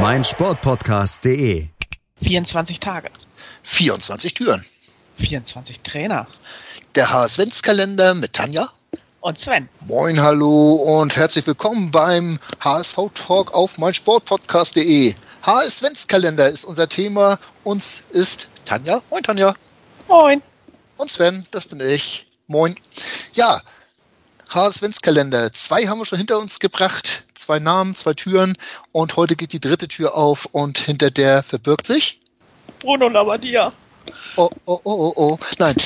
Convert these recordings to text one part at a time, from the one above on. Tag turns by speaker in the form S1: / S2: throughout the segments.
S1: meinsportpodcast.de.
S2: 24 Tage.
S3: 24 Türen.
S2: 24 Trainer.
S3: Der HSV-Kalender mit Tanja.
S2: Und Sven.
S3: Moin, hallo und herzlich willkommen beim HSV-Talk auf meinsportpodcast.de. HSV-Kalender ist unser Thema. Uns ist Tanja. Moin, Tanja.
S2: Moin.
S3: Und Sven, das bin ich. Moin. Ja, Adventskalender. Zwei haben wir schon hinter uns gebracht. Zwei Namen, zwei Türen. Und heute geht die dritte Tür auf und hinter der verbirgt sich
S2: Bruno Labbadia.
S3: Oh, oh, oh, oh, oh. Nein.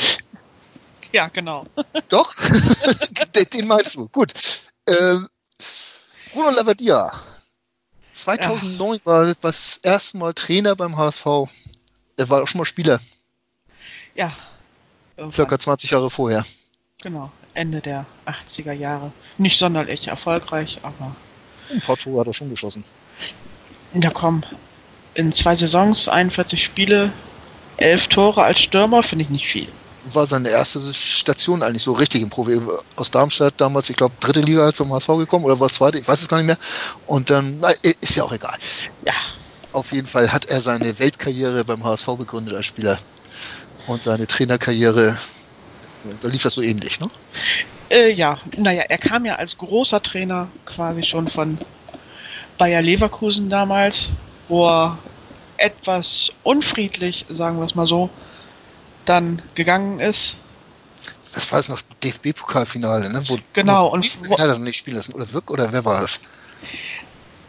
S2: Ja, genau.
S3: Doch? Den meinst du. Gut. Ähm, Bruno Labbadia. 2009 ja. war das erste Mal Trainer beim HSV. Er war auch schon mal Spieler.
S2: Ja,
S3: Irgendwann. Circa 20 Jahre vorher.
S2: Genau, Ende der 80er Jahre. Nicht sonderlich erfolgreich, aber.
S3: Ein paar Tore hat er schon geschossen.
S2: Ja, komm. In zwei Saisons, 41 Spiele, 11 Tore als Stürmer, finde ich nicht viel.
S3: War seine erste Station eigentlich so richtig im Profi. Aus Darmstadt damals, ich glaube, dritte Liga zum HSV gekommen oder war es zweite, ich weiß es gar nicht mehr. Und dann, na, ist ja auch egal.
S2: Ja.
S3: Auf jeden Fall hat er seine Weltkarriere beim HSV begründet als Spieler und seine Trainerkarriere, da lief das so ähnlich, ne?
S2: Äh, ja, naja, er kam ja als großer Trainer quasi schon von Bayer Leverkusen damals, wo er etwas unfriedlich, sagen wir es mal so, dann gegangen ist.
S3: Das war es noch DFB-Pokalfinale, ne?
S2: Wo, genau, wo, und
S3: wo, hat er nicht spielen lassen. Oder Wirk oder wer war das?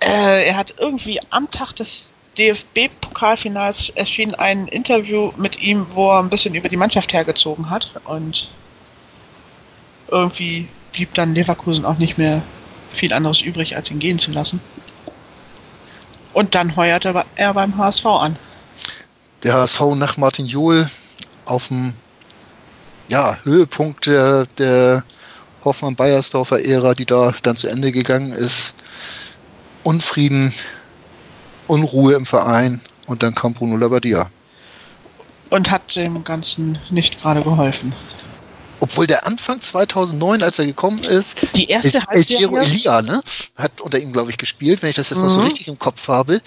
S2: Äh, er hat irgendwie am Tag des DFB-Pokalfinals erschien ein Interview mit ihm, wo er ein bisschen über die Mannschaft hergezogen hat und irgendwie blieb dann Leverkusen auch nicht mehr viel anderes übrig, als ihn gehen zu lassen. Und dann heuerte er beim HSV an.
S3: Der HSV nach Martin Johl auf dem ja, Höhepunkt der, der Hoffmann-Bayersdorfer-Ära, die da dann zu Ende gegangen ist. Unfrieden Unruhe im Verein und dann kam Bruno Labbadia.
S2: Und hat dem Ganzen nicht gerade geholfen.
S3: Obwohl der Anfang 2009, als er gekommen ist,
S2: die erste
S3: El Giro Elia, ne, hat unter ihm, glaube ich, gespielt, wenn ich das jetzt mhm. noch so mhm. richtig im Kopf habe.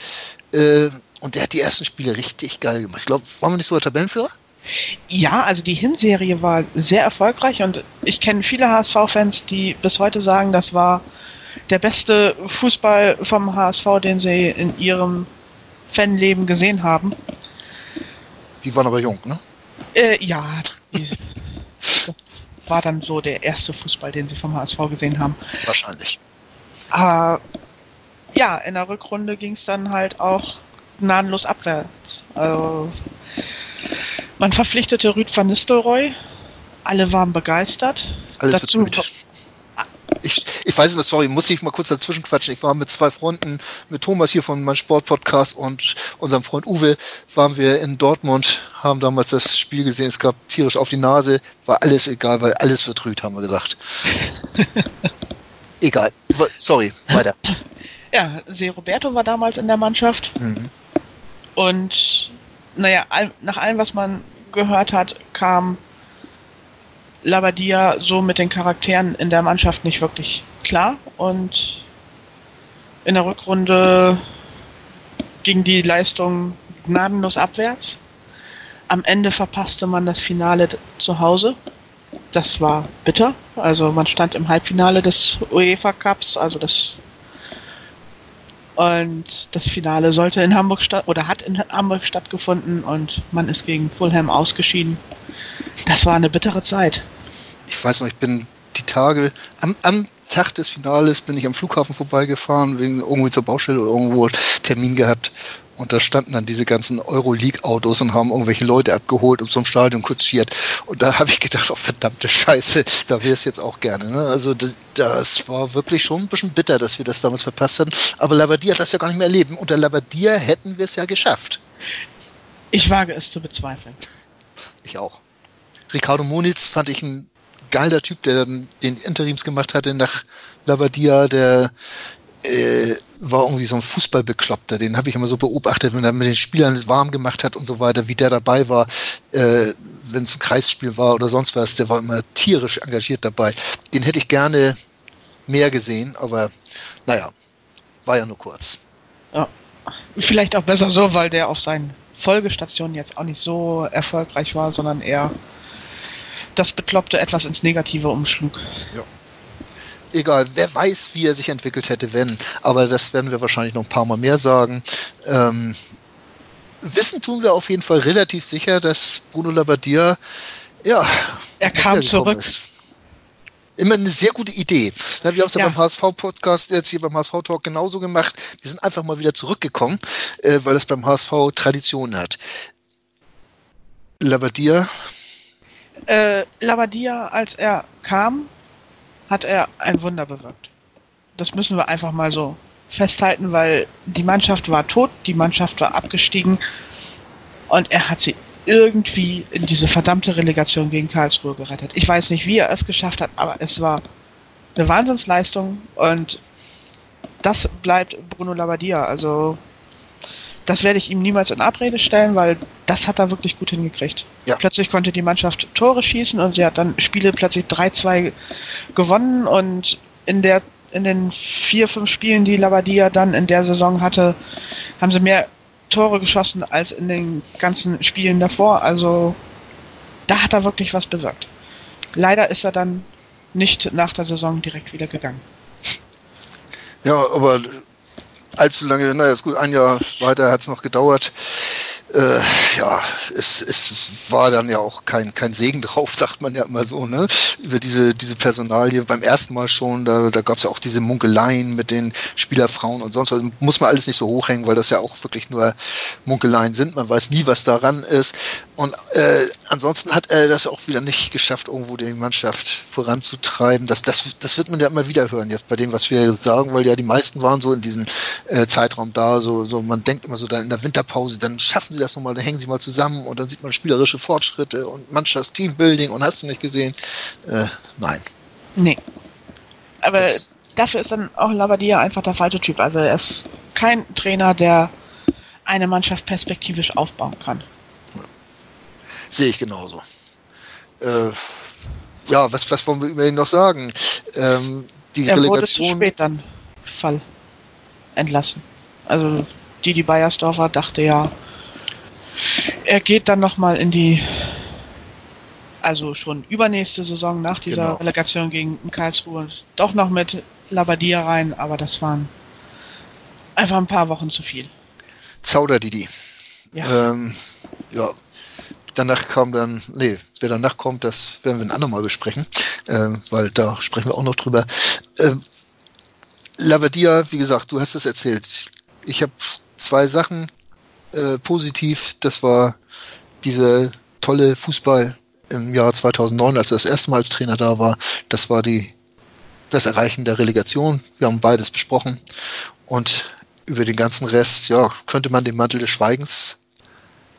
S3: Äh, und der hat die ersten Spiele richtig geil gemacht. Ich glaube, waren wir nicht so der Tabellenführer?
S2: Ja, also die Hinserie war sehr erfolgreich und ich kenne viele HSV-Fans, die bis heute sagen, das war der beste Fußball vom HSV, den sie in ihrem Fanleben gesehen haben.
S3: Die waren aber jung, ne?
S2: Äh, ja, war dann so der erste Fußball, den sie vom HSV gesehen haben.
S3: Wahrscheinlich.
S2: Aber ja, in der Rückrunde ging es dann halt auch gnadenlos abwärts. Also, man verpflichtete Rüd van Nistelrooy. Alle waren begeistert.
S3: Alles Dazu, ich, ich weiß nicht, sorry, muss ich mal kurz dazwischen quatschen. Ich war mit zwei Freunden, mit Thomas hier von meinem Sportpodcast und unserem Freund Uwe, waren wir in Dortmund, haben damals das Spiel gesehen, es gab tierisch auf die Nase, war alles egal, weil alles vertrüht, haben wir gesagt. egal. Sorry, weiter.
S2: Ja, Se Roberto war damals in der Mannschaft. Mhm. Und naja, nach allem, was man gehört hat, kam Labadia so mit den Charakteren in der Mannschaft nicht wirklich klar und in der Rückrunde ging die Leistung gnadenlos abwärts. Am Ende verpasste man das Finale zu Hause. Das war bitter. Also man stand im Halbfinale des UEFA Cups, also das und das Finale sollte in Hamburg statt oder hat in Hamburg stattgefunden und man ist gegen Fulham ausgeschieden. Das war eine bittere Zeit.
S3: Ich weiß noch, ich bin die Tage am, am Tag des Finales bin ich am Flughafen vorbeigefahren, wegen irgendwie zur Baustelle oder irgendwo Termin gehabt. Und da standen dann diese ganzen Euroleague-Autos und haben irgendwelche Leute abgeholt und zum Stadion kutschiert. Und da habe ich gedacht, oh verdammte Scheiße, da wäre es jetzt auch gerne. Ne? Also das, war wirklich schon ein bisschen bitter, dass wir das damals verpasst haben. Aber Labadia hat das ja gar nicht mehr erleben. Unter Labadia hätten wir es ja geschafft.
S2: Ich wage es zu bezweifeln.
S3: Ich auch. Ricardo Muniz fand ich ein geiler Typ, der dann den Interims gemacht hatte nach Labadia, der äh, war irgendwie so ein Fußballbekloppter. Den habe ich immer so beobachtet, wenn er mit den Spielern warm gemacht hat und so weiter, wie der dabei war, äh, wenn es ein Kreisspiel war oder sonst was. Der war immer tierisch engagiert dabei. Den hätte ich gerne mehr gesehen, aber naja, war ja nur kurz.
S2: Ja. Vielleicht auch besser so, weil der auf seinen Folgestationen jetzt auch nicht so erfolgreich war, sondern eher das Bekloppte etwas ins Negative umschlug.
S3: Ja egal, wer weiß, wie er sich entwickelt hätte, wenn. Aber das werden wir wahrscheinlich noch ein paar Mal mehr sagen. Ähm, wissen tun wir auf jeden Fall relativ sicher, dass Bruno Labbadia, ja,
S2: er kam zurück. Ist.
S3: Immer eine sehr gute Idee. Wir haben es ja. ja. beim HSV-Podcast jetzt hier beim HSV-Talk genauso gemacht. Wir sind einfach mal wieder zurückgekommen, äh, weil es beim HSV Tradition hat. Labbadia?
S2: Äh, Labbadia, als er kam, hat er ein Wunder bewirkt. Das müssen wir einfach mal so festhalten, weil die Mannschaft war tot, die Mannschaft war abgestiegen und er hat sie irgendwie in diese verdammte Relegation gegen Karlsruhe gerettet. Ich weiß nicht, wie er es geschafft hat, aber es war eine Wahnsinnsleistung und das bleibt Bruno Labbadia. Also das werde ich ihm niemals in Abrede stellen, weil das hat er wirklich gut hingekriegt. Ja. Plötzlich konnte die Mannschaft Tore schießen und sie hat dann Spiele plötzlich 3-2 gewonnen und in der in den vier, fünf Spielen, die Labadia dann in der Saison hatte, haben sie mehr Tore geschossen als in den ganzen Spielen davor. Also da hat er wirklich was bewirkt. Leider ist er dann nicht nach der Saison direkt wieder gegangen.
S3: Ja, aber allzu lange, naja, ist gut, ein Jahr weiter hat es noch gedauert äh, ja, es, es war dann ja auch kein, kein Segen drauf, sagt man ja immer so, ne? Über diese, diese Personalie beim ersten Mal schon, da, da gab es ja auch diese Munkeleien mit den Spielerfrauen und sonst was. Muss man alles nicht so hochhängen, weil das ja auch wirklich nur Munkeleien sind. Man weiß nie, was daran ist. Und äh, ansonsten hat er das auch wieder nicht geschafft, irgendwo die Mannschaft voranzutreiben. Das, das, das wird man ja immer wieder hören, jetzt bei dem, was wir sagen, weil ja die meisten waren so in diesem äh, Zeitraum da, so, so man denkt immer so dann in der Winterpause, dann schaffen sie das nochmal, dann hängen sie mal zusammen und dann sieht man spielerische Fortschritte und Mannschaftsteambuilding und hast du nicht gesehen? Äh, nein.
S2: Nee. Aber das dafür ist dann auch Labadia einfach der falsche Typ. Also er ist kein Trainer, der eine Mannschaft perspektivisch aufbauen kann.
S3: Sehe ich genauso. Äh, ja, was, was wollen wir über ihn noch sagen? Ähm,
S2: die er Relegation. Wurde zu spät dann Fall entlassen. Also Didi Beiersdorfer dachte ja, er geht dann nochmal in die, also schon übernächste Saison nach dieser genau. Relegation gegen Karlsruhe, doch noch mit Labadia rein, aber das waren einfach ein paar Wochen zu viel.
S3: Zauder Didi. Ja. Ähm, ja. Danach kam dann, nee, wer danach kommt, das werden wir ein andermal besprechen, äh, weil da sprechen wir auch noch drüber. Ähm, Labadia, wie gesagt, du hast es erzählt. Ich habe zwei Sachen äh, positiv. Das war diese tolle Fußball im Jahr 2009, als er das erste Mal als Trainer da war. Das war die, das Erreichen der Relegation. Wir haben beides besprochen. Und über den ganzen Rest, ja, könnte man den Mantel des Schweigens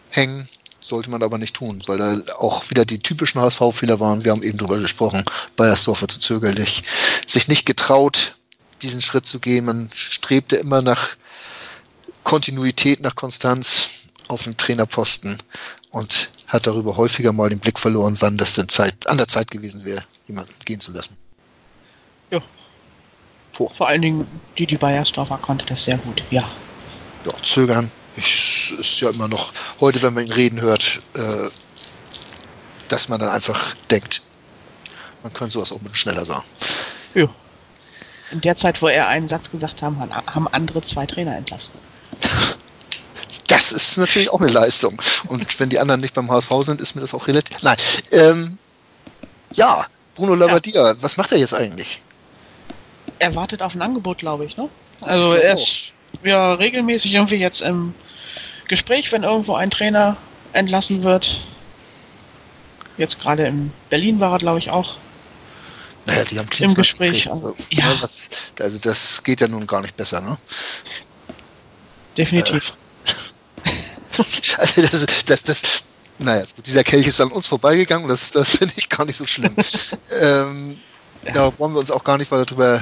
S3: hängen, sollte man aber nicht tun, weil da auch wieder die typischen HSV-Fehler waren. Wir haben eben drüber gesprochen. Bayersdorfer zu zögerlich, sich nicht getraut, diesen Schritt zu gehen. Man strebte immer nach Kontinuität, nach Konstanz auf dem Trainerposten und hat darüber häufiger mal den Blick verloren, wann das denn Zeit, an der Zeit gewesen wäre, jemanden gehen zu lassen.
S2: Ja. Vor, Vor allen Dingen Didi Beiersdorfer konnte das sehr gut, ja.
S3: Ja, zögern. Ich, ist ja immer noch, heute, wenn man ihn reden hört, äh, dass man dann einfach denkt, man könnte sowas auch ein bisschen schneller sagen.
S2: Ja. In der Zeit, wo er einen Satz gesagt haben, haben andere zwei Trainer entlassen.
S3: Das ist natürlich auch eine Leistung. Und wenn die anderen nicht beim HSV sind, ist mir das auch relativ. Nein. Ähm, ja, Bruno Labbadia, ja. was macht er jetzt eigentlich?
S2: er wartet auf ein Angebot, glaube ich, ne? Also er ist ja regelmäßig irgendwie jetzt im Gespräch, wenn irgendwo ein Trainer entlassen wird. Jetzt gerade in Berlin war er, glaube ich, auch.
S3: Naja, die haben
S2: Im Gespräch.
S3: Also,
S2: Ja.
S3: ja. was, also das geht ja nun gar nicht besser, ne?
S2: Definitiv.
S3: Also das, das, das, naja, gut, dieser Kelch ist an uns vorbeigegangen das, das finde ich gar nicht so schlimm. ähm, Da wollen wir uns auch gar nicht weiter drüber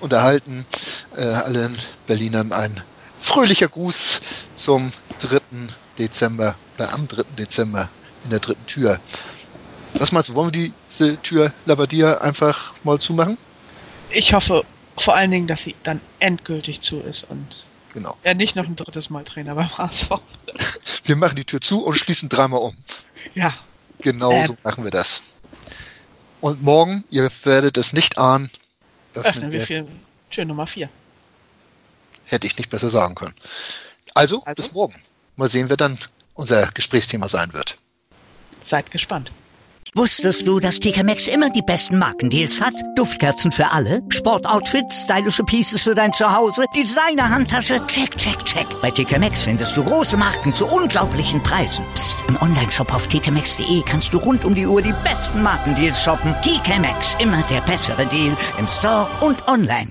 S3: unterhalten. Äh, allen Berlinern ein fröhlicher Gruß zum 3. Dezember oder am 3. Dezember in der dritten Tür. Was meinst du, wollen wir diese Tür Labadia einfach mal zumachen?
S2: Ich hoffe vor allen Dingen, dass sie dann endgültig zu ist und
S3: Genau.
S2: er nicht noch ein drittes Mal Trainer beim HSV.
S3: Wir machen die Tür zu und schließen dreimal um.
S2: Ja,
S3: Genau
S2: Ähm.
S3: so machen wir das. Und morgen, ihr werdet es nicht ahnen, öffnen
S2: öffnen wir
S3: wir,
S2: Tür Nummer 4.
S3: hätte ich nicht besser sagen können. Also,
S2: Also?
S3: bis morgen. Mal sehen, wer dann unser Gesprächsthema sein wird.
S2: Seid gespannt.
S4: Wusstest du, dass TK Maxx immer die besten Markendeals hat? Duftkerzen für alle, Sportoutfits, stylische Pieces für dein Zuhause, Designer-Handtasche, check, check, check. Bei TK Maxx findest du große Marken zu unglaublichen Preisen. Psst. im Onlineshop auf tkmaxx.de kannst du rund um die Uhr die besten Markendeals shoppen. TK Maxx, immer der bessere Deal im Store und online.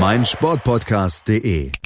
S1: meinsportpodcast.de.